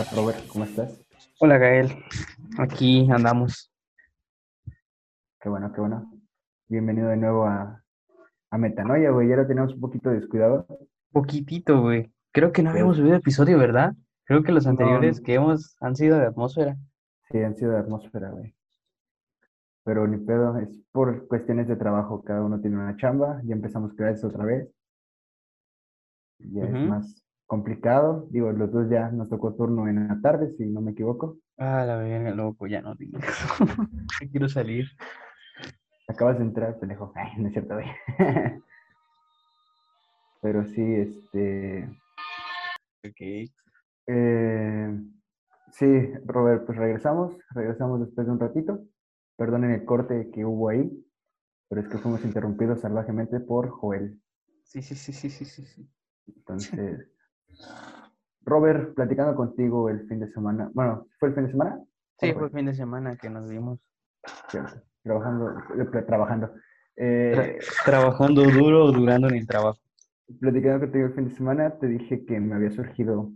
Hola Robert, ¿cómo estás? Hola Gael, aquí andamos. Qué bueno, qué bueno. Bienvenido de nuevo a, a Metanoia, güey. Ya lo tenemos un poquito descuidado. Poquitito, güey. Creo que no habíamos subido episodio, ¿verdad? Creo que los anteriores que hemos han sido de atmósfera. Sí, han sido de atmósfera, güey. Pero ni pedo, es por cuestiones de trabajo. Cada uno tiene una chamba. Ya empezamos clases otra vez. Ya es más complicado. Digo, los dos ya nos tocó turno en la tarde, si no me equivoco. Ah, la verga, loco, ya no digo. quiero salir. Acabas de entrar, pendejo. Ay, no es cierto, güey. Pero sí, este. Ok. Eh, sí, Robert, pues regresamos. Regresamos después de un ratito. Perdonen el corte que hubo ahí, pero es que fuimos interrumpidos salvajemente por Joel. Sí, sí, sí, sí, sí, sí. Entonces, Robert, platicando contigo el fin de semana. Bueno, ¿fue el fin de semana? Sí, fue el fin de semana que nos vimos. trabajando, eh, trabajando. Eh, trabajando duro, durando en el trabajo. Platicando contigo el fin de semana, te dije que me había surgido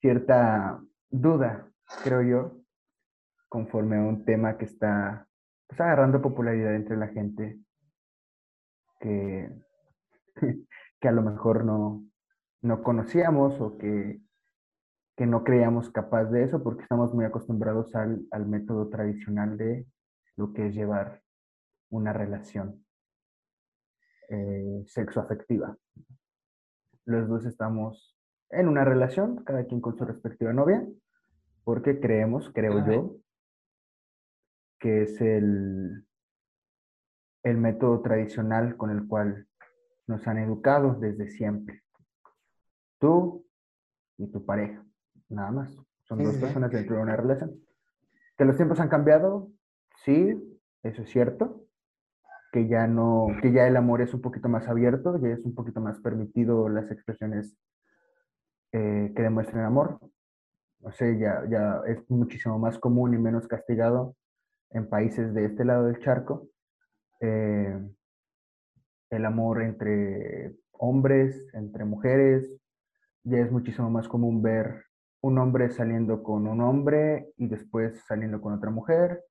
cierta duda, creo yo, conforme a un tema que está pues, agarrando popularidad entre la gente, que, que a lo mejor no, no conocíamos o que, que no creíamos capaz de eso porque estamos muy acostumbrados al, al método tradicional de lo que es llevar una relación eh, sexoafectiva. Los dos estamos en una relación, cada quien con su respectiva novia, porque creemos, creo yo, que es el, el método tradicional con el cual nos han educado desde siempre. Tú y tu pareja, nada más. Son dos personas dentro de una relación. Que los tiempos han cambiado, sí, eso es cierto. Que ya no, que ya el amor es un poquito más abierto, ya es un poquito más permitido las expresiones eh, que demuestren amor. No sé, ya, ya es muchísimo más común y menos castigado en países de este lado del charco. Eh, el amor entre hombres, entre mujeres, ya es muchísimo más común ver un hombre saliendo con un hombre y después saliendo con otra mujer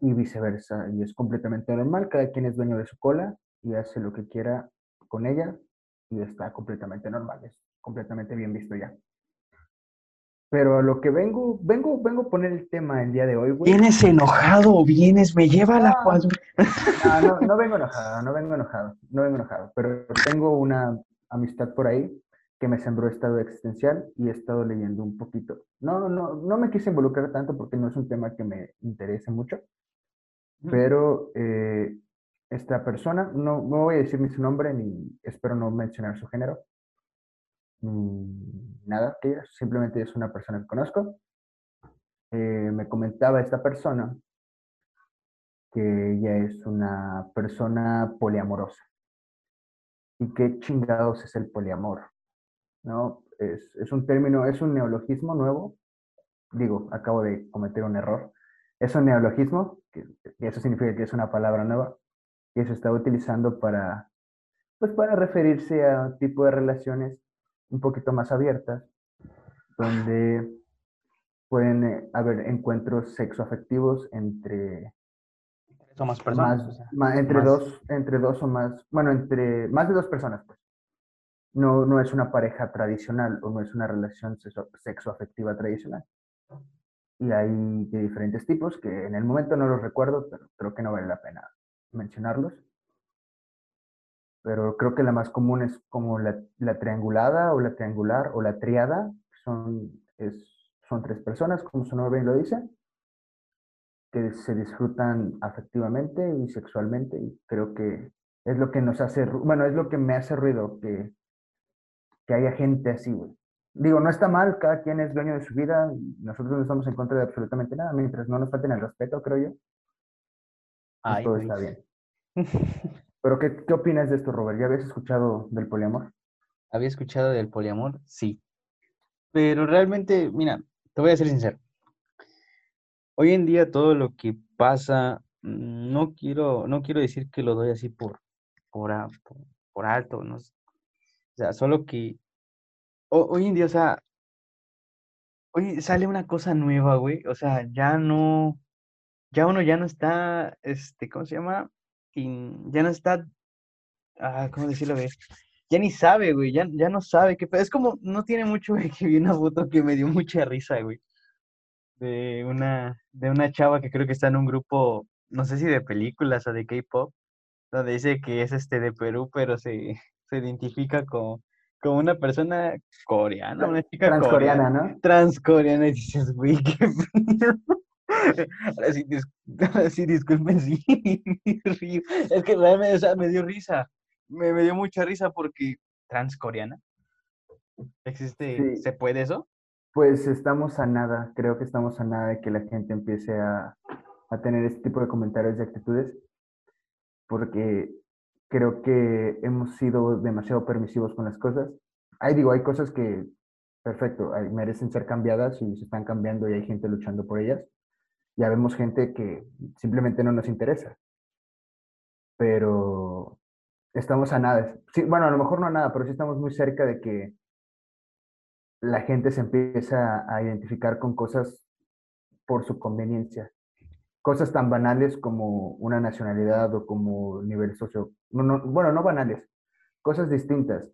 y viceversa. Y es completamente normal, cada quien es dueño de su cola y hace lo que quiera con ella y está completamente normal, es completamente bien visto ya. Pero a lo que vengo, vengo, vengo a poner el tema el día de hoy, güey. ¿Vienes enojado o vienes? Me lleva la. No, no, no vengo enojado, no vengo enojado, no vengo enojado, pero tengo una amistad por ahí que me sembró estado existencial y he estado leyendo un poquito. No, no, no me quise involucrar tanto porque no es un tema que me interese mucho, pero eh, esta persona, no, no voy a decir ni su nombre ni espero no mencionar su género, nada, que simplemente es una persona que conozco. Eh, me comentaba esta persona que ella es una persona poliamorosa. ¿Y qué chingados es el poliamor? ¿No? Es, es, un término, es un neologismo nuevo. Digo, acabo de cometer un error. Es un neologismo, que, eso significa que es una palabra nueva, que se está utilizando para, pues para referirse a un tipo de relaciones un poquito más abiertas, donde pueden eh, haber encuentros sexoafectivos entre más personas. entre, Dos, entre dos o más, bueno, entre más de dos personas, pues no, no es una pareja tradicional o no es una relación sexoafectiva tradicional. Y hay de diferentes tipos que en el momento no los recuerdo, pero creo que no vale la pena mencionarlos. Pero creo que la más común es como la, la triangulada o la triangular o la triada. Son, es, son tres personas, como su nombre lo dice, que se disfrutan afectivamente y sexualmente. Y creo que es lo que nos hace, bueno, es lo que me hace ruido, que que haya gente así, güey. Digo, no está mal, cada quien es dueño de su vida, nosotros no estamos en contra de absolutamente nada, mientras no nos falten el respeto, creo yo. Pues todo está bien. Pero, ¿qué, ¿qué opinas de esto, Robert? ¿Ya habías escuchado del poliamor? ¿Había escuchado del poliamor? Sí. Pero realmente, mira, te voy a ser sincero. Hoy en día todo lo que pasa, mm, no quiero, no quiero decir que lo doy así por, por, por alto, no, o sea, solo que hoy en día, o sea, Oye, sale una cosa nueva, güey. O sea, ya no, ya uno ya no está, este, ¿cómo se llama? Ya no está, ah, ¿cómo decirlo, güey? Ya ni sabe, güey, ya, ya no sabe qué. Es como, no tiene mucho, güey, que vi una foto que me dio mucha risa, güey. De una, de una chava que creo que está en un grupo, no sé si de películas o de K-pop, donde dice que es este de Perú, pero se, se identifica como, como una persona coreana, una chica Transcoreana, coreana, ¿no? transcoreana, y dices, güey, qué. Ahora sí, dis- sí, disculpen río. Es que realmente, o sea, me dio risa. Me, me dio mucha risa porque transcoreana. ¿Existe? Sí, ¿Se puede eso? pues estamos a nada, creo que estamos a nada de que la gente empiece a, a tener este tipo de comentarios y actitudes, porque creo que hemos sido demasiado permisivos con las cosas. Ahí digo, hay cosas que, perfecto, merecen ser cambiadas y se están cambiando y hay gente luchando por ellas. Ya vemos gente que simplemente no nos interesa, pero estamos a nada. Sí, bueno, a lo mejor no a nada, pero sí estamos muy cerca de que la gente se empieza a identificar con cosas por su conveniencia. Cosas tan banales como una nacionalidad o como nivel socio... No, no, bueno, no banales, cosas distintas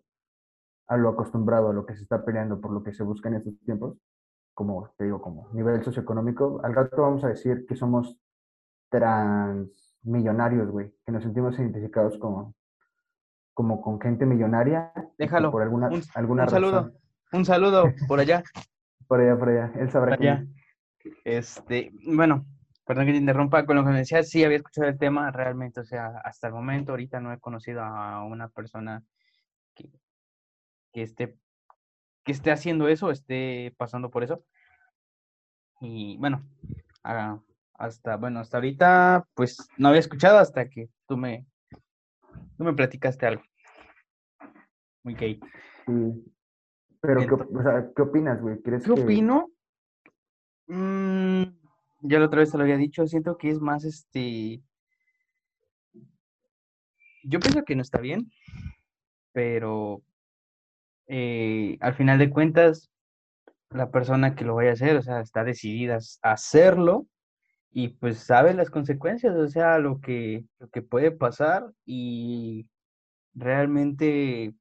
a lo acostumbrado, a lo que se está peleando, por lo que se busca en estos tiempos, como te digo, como nivel socioeconómico. Al rato vamos a decir que somos transmillonarios, güey, que nos sentimos identificados como, como con gente millonaria Déjalo. por alguna, Un, alguna un saludo. razón, Un saludo por allá. por allá, por allá, él sabrá Por allá. quién. Este, bueno, perdón que te interrumpa con lo que me decías, sí había escuchado el tema realmente, o sea, hasta el momento ahorita no he conocido a una persona que, que esté, que esté haciendo eso, esté pasando por eso. Y bueno, hasta, bueno, hasta ahorita, pues no había escuchado hasta que tú me, tú me platicaste algo. Muy gay. Sí. Pero, ¿qué, o sea, ¿qué opinas, güey? ¿Crees ¿Qué que opino? Mm, ya la otra vez te lo había dicho, siento que es más este. Yo pienso que no está bien, pero eh, al final de cuentas, la persona que lo vaya a hacer, o sea, está decidida a hacerlo y pues sabe las consecuencias, o sea, lo que, lo que puede pasar y realmente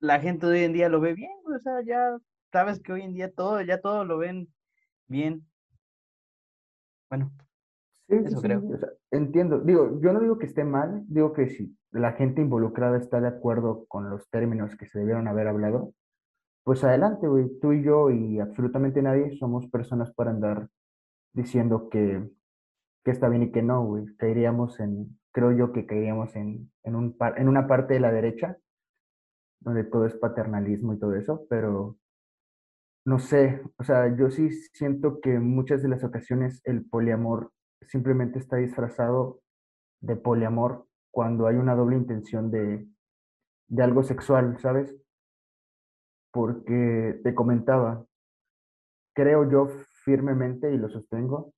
la gente de hoy en día lo ve bien, o sea, ya sabes que hoy en día todo, ya todo lo ven bien. Bueno, Sí, eso sí, creo. o sea, entiendo. Digo, yo no digo que esté mal, digo que si la gente involucrada está de acuerdo con los términos que se debieron haber hablado, pues adelante, güey. Tú y yo y absolutamente nadie somos personas para andar diciendo que, que está bien y que no, güey. Caeríamos en, creo yo que caeríamos en, en un, par- en una parte de la derecha, donde todo es paternalismo y todo eso, pero no sé, o sea, yo sí siento que en muchas de las ocasiones el poliamor simplemente está disfrazado de poliamor cuando hay una doble intención de, de algo sexual, ¿sabes? Porque te comentaba, creo yo firmemente y lo sostengo,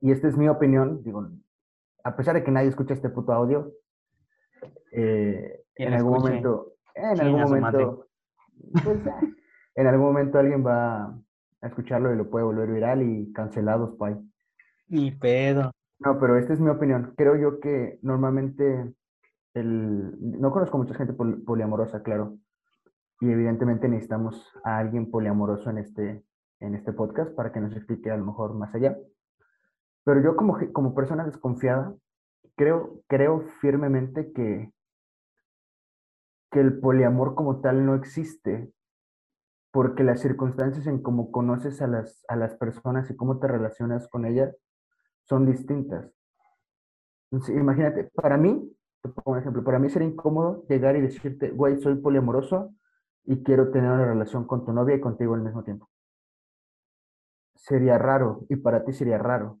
y esta es mi opinión, digo, a pesar de que nadie escucha este puto audio, eh, en algún escuche, momento, en algún momento, pues, en algún momento alguien va a escucharlo y lo puede volver viral y cancelados, pay. Ni pedo. No, pero esta es mi opinión. Creo yo que normalmente el... No conozco mucha gente pol- poliamorosa, claro. Y evidentemente necesitamos a alguien poliamoroso en este, en este podcast para que nos explique a lo mejor más allá. Pero yo como, como persona desconfiada, creo, creo firmemente que, que el poliamor como tal no existe, porque las circunstancias en cómo conoces a las, a las personas y cómo te relacionas con ellas son distintas. Entonces, imagínate, para mí, te pongo un ejemplo, para mí sería incómodo llegar y decirte, güey, soy poliamoroso y quiero tener una relación con tu novia y contigo al mismo tiempo. Sería raro y para ti sería raro.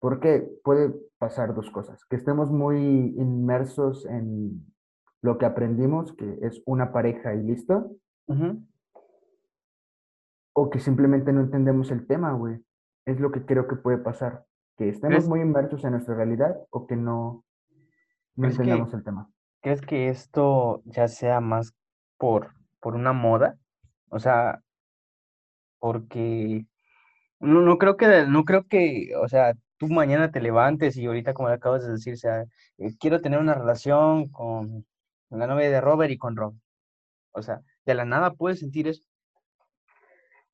Porque puede pasar dos cosas, que estemos muy inmersos en lo que aprendimos, que es una pareja y listo. O que simplemente no entendemos el tema, güey. Es lo que creo que puede pasar, que estemos ¿Crees, muy inmersos en nuestra realidad o que no, no que, entendamos el tema. crees que esto ya sea más por, por una moda? O sea, porque no, no creo que, no creo que, o sea, tú mañana te levantes y ahorita como le acabas de decir, o sea, eh, quiero tener una relación con la novia de Robert y con Rob. O sea, de la nada puedes sentir eso.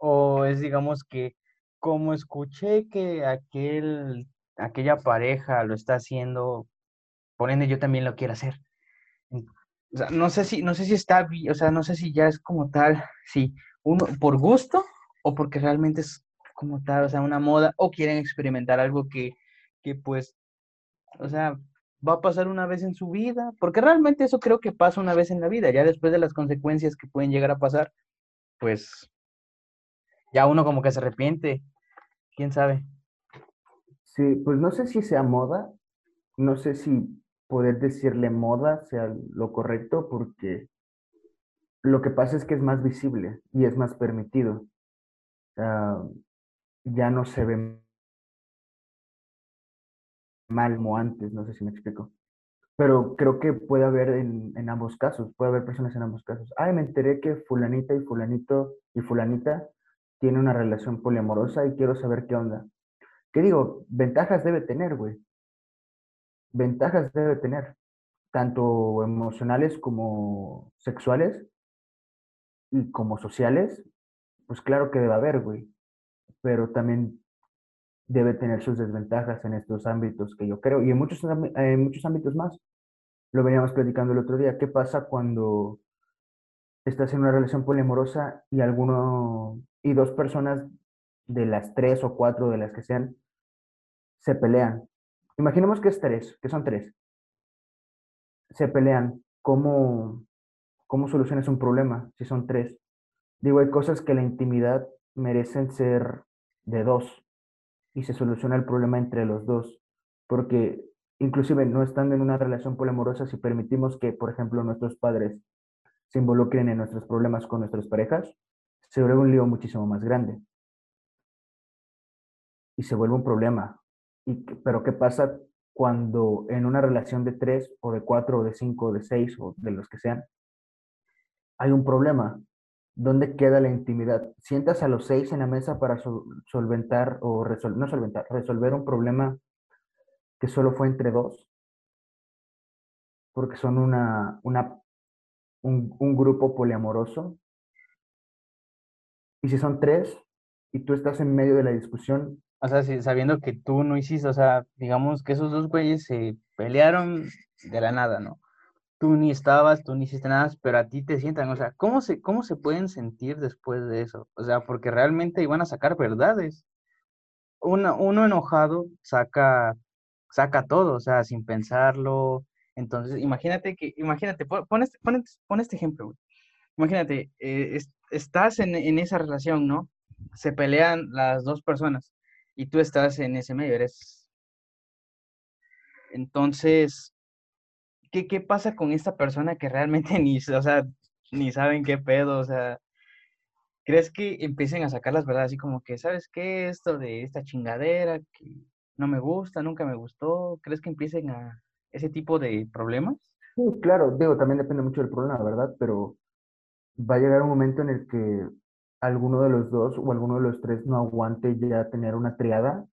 O es, digamos, que como escuché que aquel, aquella pareja lo está haciendo, por ende yo también lo quiero hacer. No sé si, no sé si está o sea, no sé si ya es como tal, si uno por gusto o porque realmente es como tal, o sea, una moda, o quieren experimentar algo que, que pues, o sea, va a pasar una vez en su vida, porque realmente eso creo que pasa una vez en la vida, ya después de las consecuencias que pueden llegar a pasar, pues ya uno como que se arrepiente, quién sabe. Sí, pues no sé si sea moda, no sé si poder decirle moda sea lo correcto, porque lo que pasa es que es más visible y es más permitido. Ah, ya no se ve mal como antes, no sé si me explico. Pero creo que puede haber en, en, ambos casos, puede haber personas en ambos casos. Ay, me enteré que fulanita y fulanito y fulanita tiene una relación poliamorosa y quiero saber qué onda. ¿Qué digo? Ventajas debe tener, güey. Ventajas debe tener, tanto emocionales como sexuales y como sociales. Pues claro que debe haber, güey. Pero también debe tener sus desventajas en estos ámbitos que yo creo y en muchos, en muchos ámbitos más. Lo veníamos platicando el otro día. ¿Qué pasa cuando estás en una relación poliamorosa y alguno y dos personas de las tres o cuatro de las que sean se pelean? Imaginemos que es tres, que son tres. Se pelean. ¿Cómo, cómo un problema si son tres? Digo, hay cosas que la intimidad merecen ser de dos y se soluciona el problema entre los dos. Porque inclusive no estando en una relación poliamorosa, si permitimos que, por ejemplo, nuestros padres se involucren en nuestros problemas con nuestras parejas, se vuelve un lío muchísimo más grande. Y se vuelve un problema. Y, pero ¿qué pasa cuando en una relación de tres o de cuatro o de cinco o de seis o de los que sean, hay un problema? ¿Dónde queda la intimidad? Sientas a los seis en la mesa para solventar o resolver, no solventar, resolver un problema que solo fue entre dos, porque son una, una, un, un grupo poliamoroso. Y si son tres y tú estás en medio de la discusión. O sea, sabiendo que tú no hiciste, o sea, digamos que esos dos güeyes se pelearon de la nada, ¿no? tú ni estabas, tú ni hiciste nada, pero a ti te sientan, o sea, ¿cómo se, cómo se pueden sentir después de eso? O sea, porque realmente iban a sacar verdades. Uno, uno enojado saca, saca todo, o sea, sin pensarlo. Entonces, imagínate que, imagínate, pon este, pon este ejemplo. Imagínate, eh, estás en, esa relación, ¿no? Se pelean las dos personas y tú estás en ese medio, eres... Entonces, ¿qué, pasa con esta persona que realmente ni, o sea, ni saben qué pedo? O sea, ¿crees que empiecen a sacar las verdades así como que, ¿sabes qué? Esto de esta chingadera que no me gusta, nunca me gustó. ¿Crees que empiecen a ese tipo de problemas? Claro, digo, también depende mucho del problema, ¿verdad? Pero va a llegar un momento en el que alguno de los dos o alguno de los tres no aguante ya tener una triada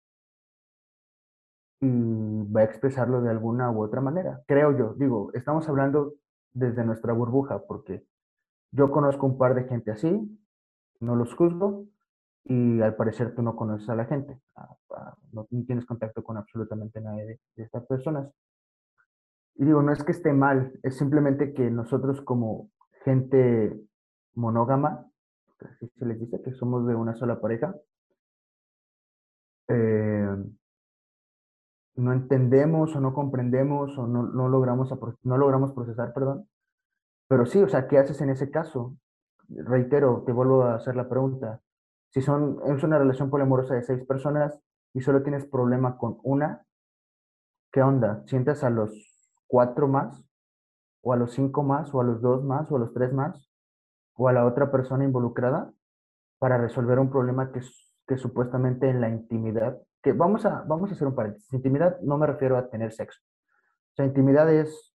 y va a expresarlo de alguna u otra manera, creo yo. Digo, estamos hablando desde nuestra burbuja, porque yo conozco un par de gente así, no los juzgo, y al parecer tú no conoces a la gente, no tienes contacto con absolutamente nadie de, estas personas. Y digo, no es que esté mal, es simplemente que nosotros como gente monógama, se les dice que somos de una sola pareja, eh, no entendemos o no comprendemos o no, no, logramos, no logramos procesar, perdón. Pero sí, o sea, ¿qué haces en ese caso? Reitero, te vuelvo a hacer la pregunta. Si son, es una relación poliamorosa de seis personas y solo tienes problema con una, ¿qué onda? ¿Sientes a los cuatro más? ¿O a los cinco más? ¿O a los dos más? ¿O a los tres más? ¿O a la otra persona involucrada? Para resolver un problema que, que supuestamente en la intimidad que vamos a, vamos a hacer un paréntesis. Intimidad no me refiero a tener sexo. O sea, intimidad es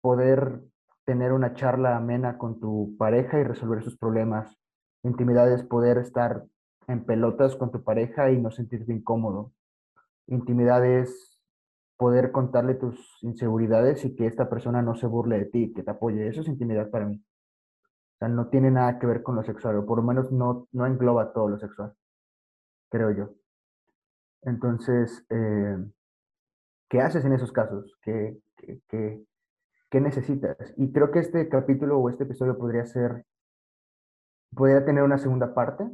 poder tener una charla amena con tu pareja y resolver sus problemas Intimidad es poder estar en pelotas con tu pareja y no sentirte incómodo. Intimidad es poder contarle tus inseguridades y que esta persona no se burle de ti, que te apoye. Eso es intimidad para mí. No tiene nada que ver con lo sexual, o por lo menos no, no engloba todo lo sexual, creo yo. Entonces, eh, ¿qué haces en esos casos? ¿Qué, qué, qué, necesitas? Y creo que este capítulo o este episodio podría ser, podría tener una segunda parte,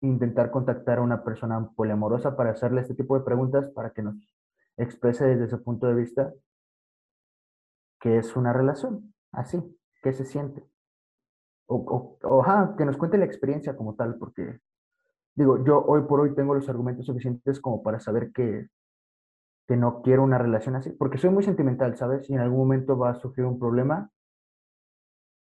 intentar contactar a una persona poliamorosa para hacerle este tipo de preguntas para que nos exprese desde su punto de vista qué es una relación, así, qué se siente. O, o, que nos cuente la experiencia como tal, porque digo, yo hoy por hoy tengo los argumentos suficientes como para saber que, que no quiero una relación así, porque soy muy sentimental, ¿sabes? Y en algún momento va a surgir un problema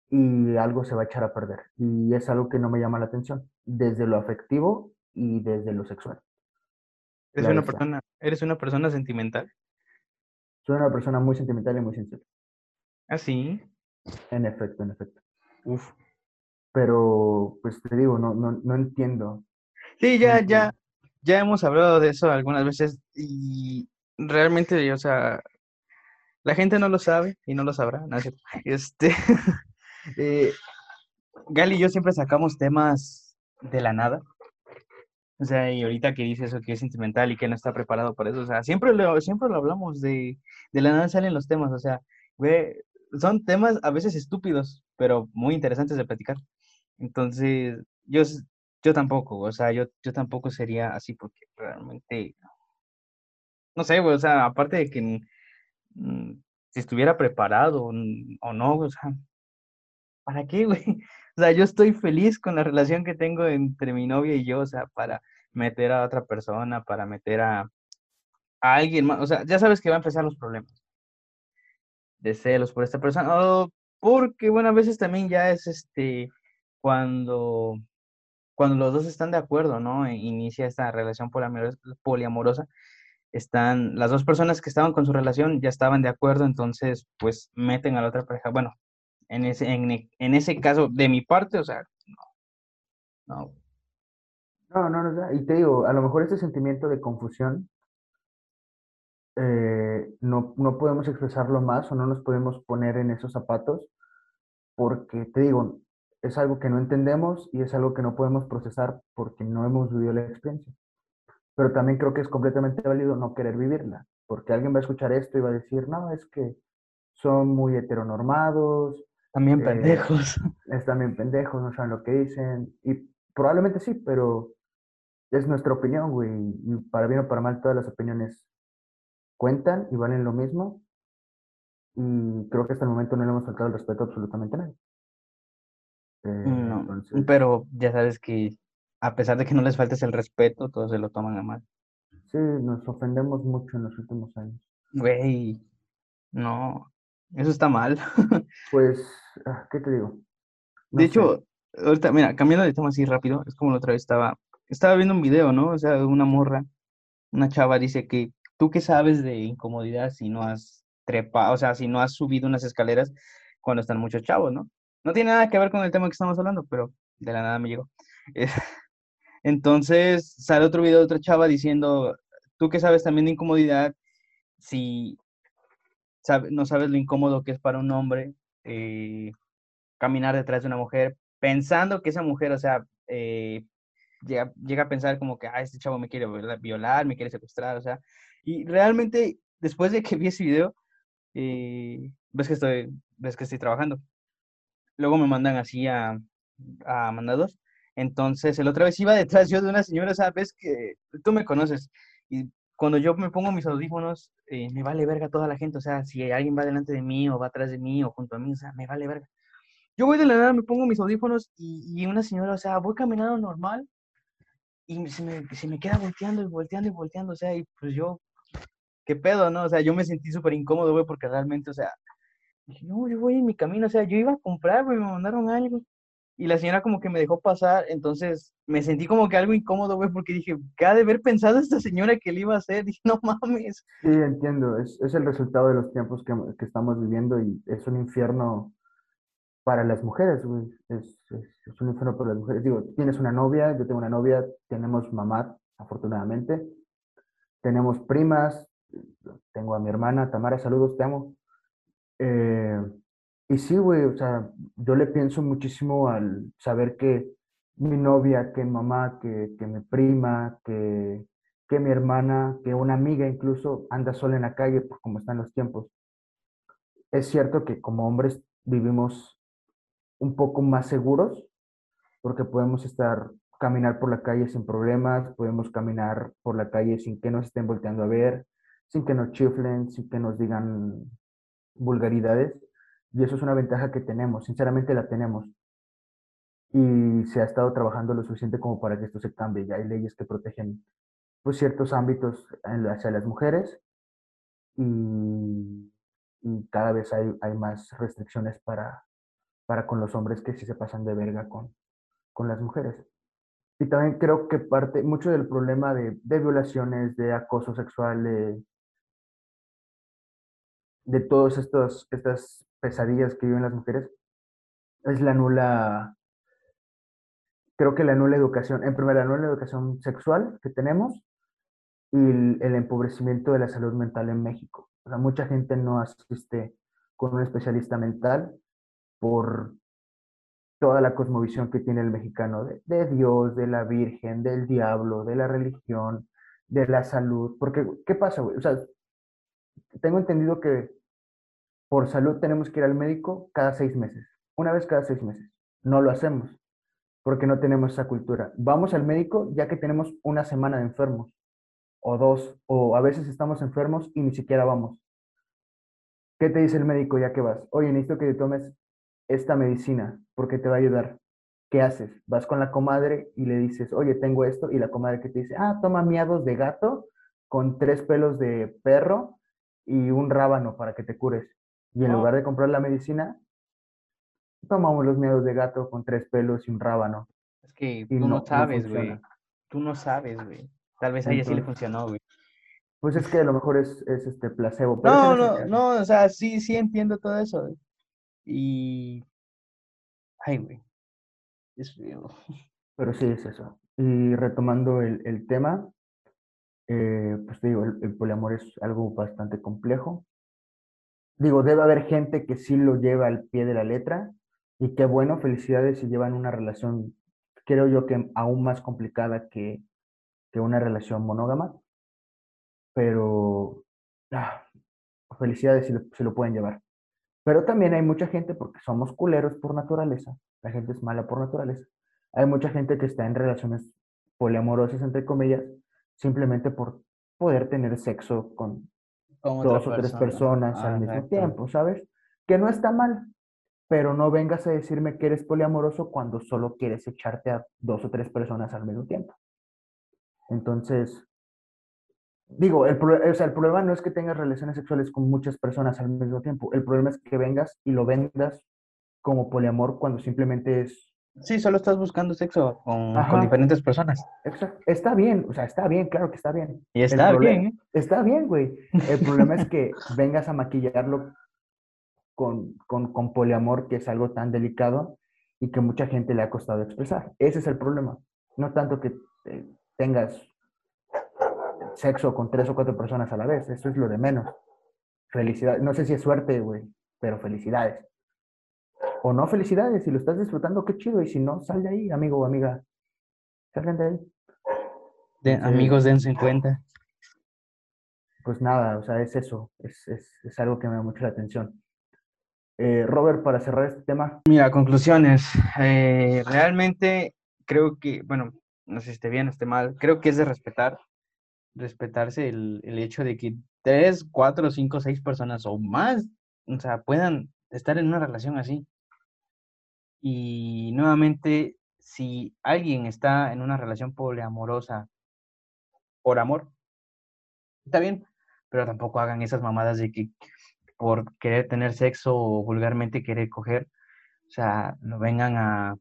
y algo se va a echar a perder. Y es algo que no me llama la atención, desde lo afectivo y desde lo sexual. ¿Eres, una persona, ¿eres una persona sentimental? Soy una persona muy sentimental y muy sincera. ¿Ah, sí? En efecto, en efecto. Uf. Pero, pues te digo, no, no, no entiendo. Sí, ya, ya, ya hemos hablado de eso algunas veces y realmente, o sea, la gente no lo sabe y no lo sabrá. ¿no? Este, eh, Gali y yo siempre sacamos temas de la nada. O sea, y ahorita que dice eso, que es sentimental y que no está preparado para eso, o sea, siempre lo, siempre lo hablamos, de, de la nada salen los temas, o sea, güey, son temas a veces estúpidos, pero muy interesantes de platicar. Entonces, yo, yo tampoco, o sea, yo, yo tampoco sería así porque realmente, no sé, o sea, aparte de que si estuviera preparado o no, o sea, ¿para qué, güey? O sea, yo estoy feliz con la relación que tengo entre mi novia y yo, o sea, para meter a otra persona, para meter a, a alguien más, o sea, ya sabes que va a empezar los problemas de celos por esta persona, o porque, bueno, a veces también ya es este, cuando, cuando los dos están de acuerdo, ¿no? E inicia esta relación poliamorosa, están, las dos personas que estaban con su relación ya estaban de acuerdo, entonces, pues, meten a la otra pareja, bueno, en ese, en, en ese caso, de mi parte, o sea, no. No, no, no, y te digo, a lo mejor ese sentimiento de confusión eh, no, no podemos expresarlo más o no nos podemos poner en esos zapatos porque, te digo, es algo que no entendemos y es algo que no podemos procesar porque no hemos vivido la experiencia. Pero también creo que es completamente válido no querer vivirla, porque alguien va a escuchar esto y va a decir, no, es que son muy heteronormados. También eh, pendejos. Es también pendejos, no saben lo que dicen. Y probablemente sí, pero es nuestra opinión, güey. Y para bien o para mal, todas las opiniones cuentan y valen lo mismo. Y creo que hasta el momento no le hemos faltado el respeto a absolutamente a nadie. Eh, no, pero ya sabes que a pesar de que no les faltes el respeto, todos se lo toman a mal. Sí, nos ofendemos mucho en los últimos años. Güey, no, eso está mal. pues, ah, ¿qué te digo? de hecho, ahorita, mira, cambiando de tema así rápido, es como la otra vez estaba, estaba viendo un video, ¿no? O sea, una morra, una chava dice que ¿Tú qué sabes de incomodidad si no has trepado, o sea, si no has subido unas escaleras cuando están muchos chavos, ¿no? No tiene nada que ver con el tema que estamos hablando, pero de la nada me llegó. Entonces sale otro video de otra chava diciendo, tú qué sabes también de incomodidad si no sabes lo incómodo que es para un hombre eh, caminar detrás de una mujer pensando que esa mujer, o sea, eh, llega, a pensar como que, ah, este chavo me quiere violar, me quiere secuestrar, o sea, y realmente, después de que vi ese video, eh, ves, que estoy, ves que estoy trabajando. Luego me mandan así a, a mandados. Entonces, el otra vez iba detrás yo de una señora, sabes que tú me conoces. Y cuando yo me pongo mis audífonos, eh, me vale verga toda la gente. O sea, si alguien va delante de mí o va atrás de mí o junto a mí, o sea, me vale verga. Yo voy de la nada, me pongo mis audífonos y, y una señora, o sea, voy caminando normal y se me, se me queda volteando y volteando y volteando. O sea, y pues yo ¿qué pedo, no? O sea, yo me sentí súper incómodo, güey, porque realmente, o sea, dije, no, yo voy en mi camino, o sea, yo iba a comprar, güey, me mandaron algo. Y la señora como que me dejó pasar, entonces me sentí como que algo incómodo, güey, porque dije, ¿qué ha de haber pensado esta señora que le iba a hacer? Dije, no mames. Sí, entiendo, es, es el resultado de los tiempos que, que, estamos viviendo y es un infierno para las mujeres, güey. Es, es, un infierno para las mujeres. Digo, tienes una novia, yo tengo una novia, tenemos mamá, afortunadamente, tenemos primas, tengo a mi hermana Tamara, saludos, te amo. Eh, y sí, güey, o sea, yo le pienso muchísimo al saber que mi novia, que mamá, que, que mi prima, que, que mi hermana, que una amiga incluso anda sola en la calle por cómo están los tiempos. Es cierto que como hombres vivimos un poco más seguros porque podemos estar, caminar por la calle sin problemas, podemos caminar por la calle sin que nos estén volteando a ver, sin que nos chiflen, sin que nos digan vulgaridades. Y eso es una ventaja que tenemos, sinceramente la tenemos. Y se ha estado trabajando lo suficiente como para que esto se cambie. Ya hay leyes que protegen pues, ciertos ámbitos hacia las mujeres y, cada vez hay, hay, más restricciones para, para con los hombres que sí se pasan de verga con, con las mujeres. Y también creo que parte, mucho del problema de, de violaciones, de acoso sexual, de, de todas estas pesadillas que viven las mujeres, es la nula, creo que la nula educación, en primer la nula educación sexual que tenemos y el, empobrecimiento de la salud mental en México. O sea, mucha gente no asiste con un especialista mental por toda la cosmovisión que tiene el mexicano de, de, Dios, de la Virgen, del diablo, de la religión, de la salud. Porque, ¿qué pasa, güey? O sea, tengo entendido que por salud tenemos que ir al médico cada seis meses, una vez cada seis meses. No lo hacemos porque no tenemos esa cultura. Vamos al médico ya que tenemos una semana de enfermos o dos, o a veces estamos enfermos y ni siquiera vamos. ¿Qué te dice el médico ya que vas? Oye, necesito que te tomes esta medicina porque te va a ayudar. ¿Qué haces? Vas con la comadre y le dices, oye, tengo esto, y la comadre que te dice, ah, toma miados de gato con tres pelos de perro y un rábano para que te cures. Y en oh. lugar de comprar la medicina, tomamos los miados de gato con tres pelos y un rábano. Es que tú no, sabes, güey. tú no sabes, güey. Tal vez a ella sí le funcionó, güey. Pues es que a lo mejor es, es este placebo. no, no, no, o sea, sí, sí entiendo todo eso. Y. Ay, güey. Es. Pero sí es eso. Y retomando el, el tema, eh, pues te digo, el, el, poliamor es algo bastante complejo. Digo, debe haber gente que sí lo lleva al pie de la letra. Y qué bueno, felicidades si llevan una relación, creo yo que aún más complicada que, que una relación monógama, pero ah, felicidades si lo, lo pueden llevar. Pero también hay mucha gente, porque somos culeros por naturaleza, la gente es mala por naturaleza, hay mucha gente que está en relaciones poliamorosas, entre comillas, simplemente por poder tener sexo con dos o tres personas al mismo tiempo, ¿sabes? Que no está mal, pero no vengas a decirme que eres poliamoroso cuando solo quieres echarte a dos o tres personas al mismo tiempo. Entonces, digo, el, o sea, el problema no es que tengas relaciones sexuales con muchas personas al mismo tiempo. El problema es que vengas y lo vendas como poliamor cuando simplemente es... Sí, solo estás buscando sexo con, diferentes personas. Exacto. Está bien, o sea, está bien, claro que está bien. Y está bien. ¿eh? Está bien, güey. El problema es que vengas a maquillarlo con, con, con poliamor, que es algo tan delicado y que mucha gente le ha costado expresar. Ese es el problema. No tanto que eh, tengas sexo con tres o cuatro personas a la vez. Eso es lo de menos. Felicidades. No sé si es suerte, güey, pero felicidades. O no felicidades, si lo estás disfrutando, qué chido. Y si no, sal de ahí, amigo o amiga. Salgan de ahí. De, amigos, dense en cuenta. Pues nada, o sea, es eso. Es, es, algo que me da mucho la atención. Eh, Robert, para cerrar este tema. Mira, conclusiones. Eh, realmente creo que, bueno, no sé si esté bien o esté mal, creo que es de respetar, respetarse el, el hecho de que tres, cuatro, cinco, seis personas o más, o sea, puedan estar en una relación así. Y nuevamente, si alguien está en una relación poliamorosa por amor, está bien, pero tampoco hagan esas mamadas de que por querer tener sexo o vulgarmente querer coger, o sea, lo vengan a,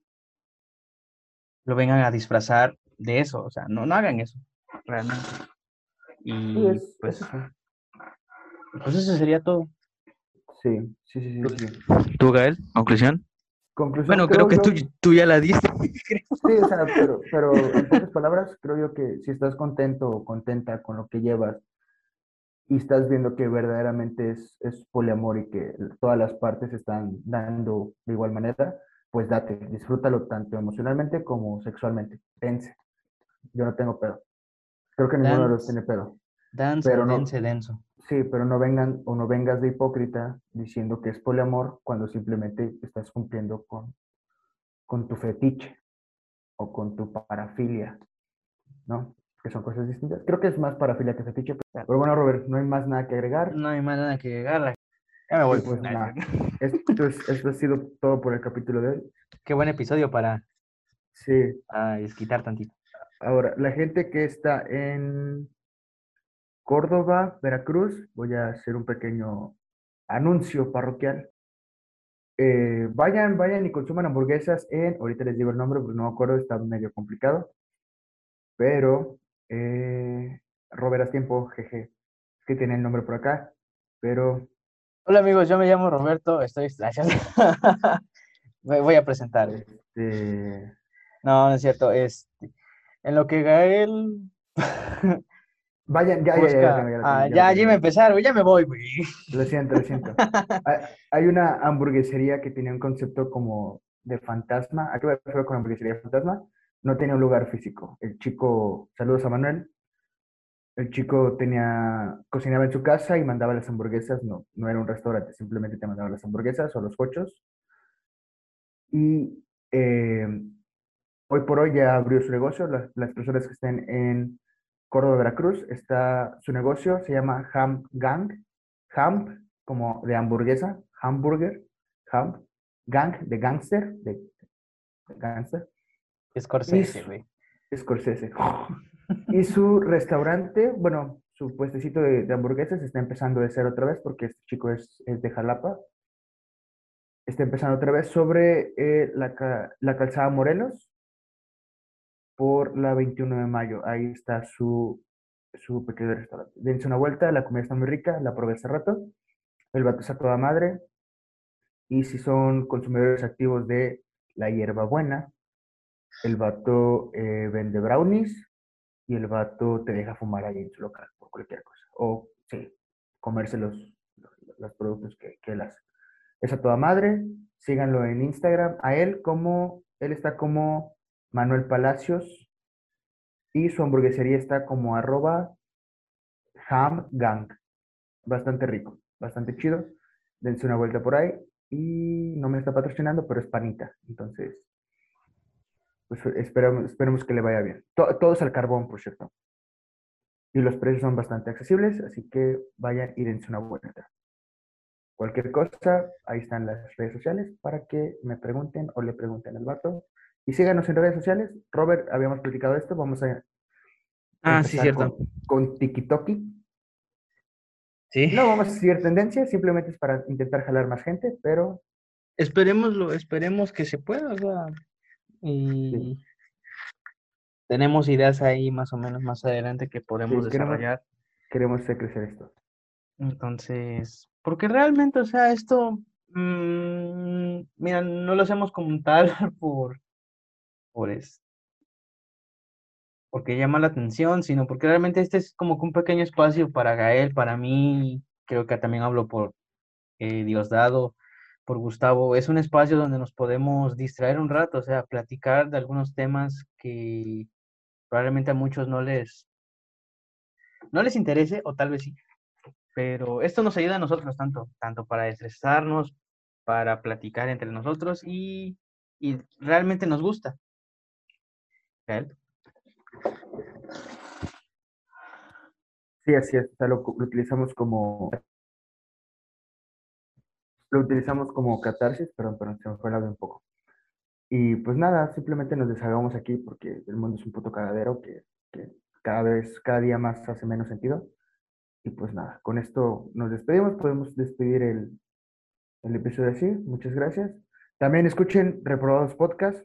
lo vengan a disfrazar de eso, o sea, no, no hagan eso, realmente. Y pues, pues eso sería todo. Sí, sí, sí, sí. ¿Tú, Gael? ¿Conclusión? Conclusión. Bueno, creo que tú, yo- tú ya la diste. Sí, o sea, pero, pero en pocas palabras, creo yo que si estás contento o contenta con lo que llevas y estás viendo que verdaderamente es, es poliamor y que todas las partes están dando de igual manera, pues date, disfrútalo tanto emocionalmente como sexualmente. Dense. Yo no tengo pedo. Creo que ninguno de los tiene pedo. No. dense, denso. Sí, pero no vengan o no vengas de hipócrita diciendo que es poliamor cuando simplemente estás cumpliendo con, con tu fetiche o con tu parafilia, ¿no? Que son cosas distintas. Creo que es más parafilia que fetiche, pero, pero bueno, Robert, no hay más nada que agregar. No hay más nada que la- Ya me voy. Pues Ay, nada. Esto, es- esto ha sido todo por el capítulo de hoy. Qué buen episodio para, Sí, para desquitar tantito. ahora, la gente que está en Córdoba, Veracruz, voy a hacer un pequeño anuncio parroquial. Eh, vayan, vayan y consuman hamburguesas en, ahorita les digo el nombre porque no me acuerdo, está medio complicado, pero eh, Robert, haz tiempo, jeje, es que tiene el nombre por acá, pero Hola amigos, yo me llamo Roberto, estoy Me voy a presentar. este, No, no es cierto. Este, en lo que Gael vayan, ya, ya, ya, busca. ya, ya, ya, Ah, ya, ya, ya, ya iba a empezar, güey, ya me voy, güey. Lo siento, lo siento. Hay- Hay una hamburguesería que tenía un concepto como de fantasma. ¿A qué me refiero con hamburguesería fantasma? No tenía un lugar físico. El chico, saludos a Manuel. El chico tenía, cocinaba en su casa y mandaba las hamburguesas. No, no era un restaurante, simplemente te mandaba las hamburguesas o los cochos. Y eh, hoy por hoy ya abrió su negocio. Las, las personas que estén en Córdoba, Veracruz, está su negocio, se llama Ham Gang. Ham, como de hamburguesa, hamburger, ham, gang, de gangster, de, de gangster, Scorsese, Is- güey. Scorsese. Y su restaurante, bueno, su puestecito de, de hamburguesas está empezando de cero otra vez porque este chico es, es de Jalapa. Está empezando otra vez sobre eh, la, la calzada Morelos por la 21 de mayo. Ahí está su, su pequeño restaurante. Dense una vuelta, la comida está muy rica, la probé hace rato. El vato es a toda madre. Y si son consumidores activos de la hierbabuena, el vato eh, vende brownies y el vato te deja fumar ahí en su local por cualquier cosa. O, sí, comerse los productos que, que él hace. Es a toda madre. Síganlo en Instagram. A él como, él está como Manuel Palacios y su hamburguesería está como arroba hamgang. Bastante rico, bastante chido. Dense una vuelta por ahí. Y no me está patrocinando, pero es panita. Entonces, pues esperemos que le vaya bien. To- todo es al carbón, por cierto. Y los precios son bastante accesibles, así que vayan y dense una vuelta. Cualquier cosa, ahí están las redes sociales para que me pregunten o le pregunten al vato. Y síganos en redes sociales. Robert, habíamos platicado esto. Vamos a Ah, sí, cierto. con, con TikToki. Sí. No vamos a seguir tendencia, simplemente es para intentar jalar más gente, pero Esperémoslo, esperemos que se pueda, o sea, y tenemos ideas ahí más o menos más adelante que podemos desarrollar. queremos hacer crecer esto. Entonces, porque realmente, o sea, esto, mm, mira, no lo hacemos como tal por, por porque llama la atención, sino porque realmente este es como que un pequeño espacio para Gael, para mí, creo que también hablo por eh, Diosdado, por Gustavo, es un espacio donde nos podemos distraer un rato, o sea, platicar de algunos temas que probablemente a muchos no les, no les interese, o tal vez sí, pero esto nos ayuda a nosotros tanto, tanto para estresarnos, para platicar entre nosotros y, y realmente nos gusta. Gael. Sí, así es. o sea, lo, lo utilizamos como. Lo utilizamos como catarsis, perdón, pero se me fue el audio un poco. Y pues nada, simplemente nos deshagamos aquí porque el mundo es un puto cagadero que, que cada vez, cada día más hace menos sentido. Y pues nada, con esto nos despedimos. Podemos despedir el, el episodio así. Muchas gracias. También escuchen Reprobados Podcast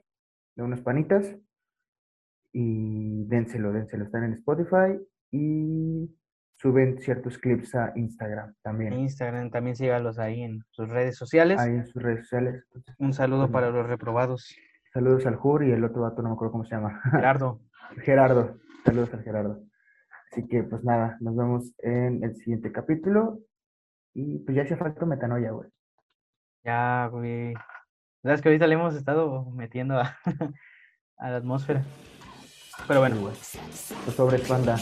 de unos panitas. Y dénselo, dénselo. Están en Spotify. Y suben ciertos clips a Instagram también. Instagram también sígalos ahí en sus redes sociales. Ahí en sus redes sociales. Entonces, Un saludo para los reprobados. saludos al Jur y el otro vato, no me acuerdo cómo se llama. Gerardo, Gerardo. Saludos al Gerardo. Así que, pues nada, nos vemos en el siguiente capítulo. Y pues ya hacía falta metanoia, güey. ya, güey. Sabes que ahorita le hemos estado metiendo a, a la atmósfera. Pero bueno. güey. Los pobres panda.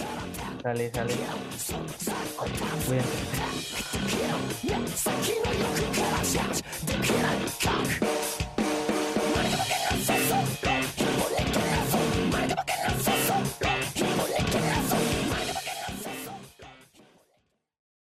Sale, sale. Cuídate.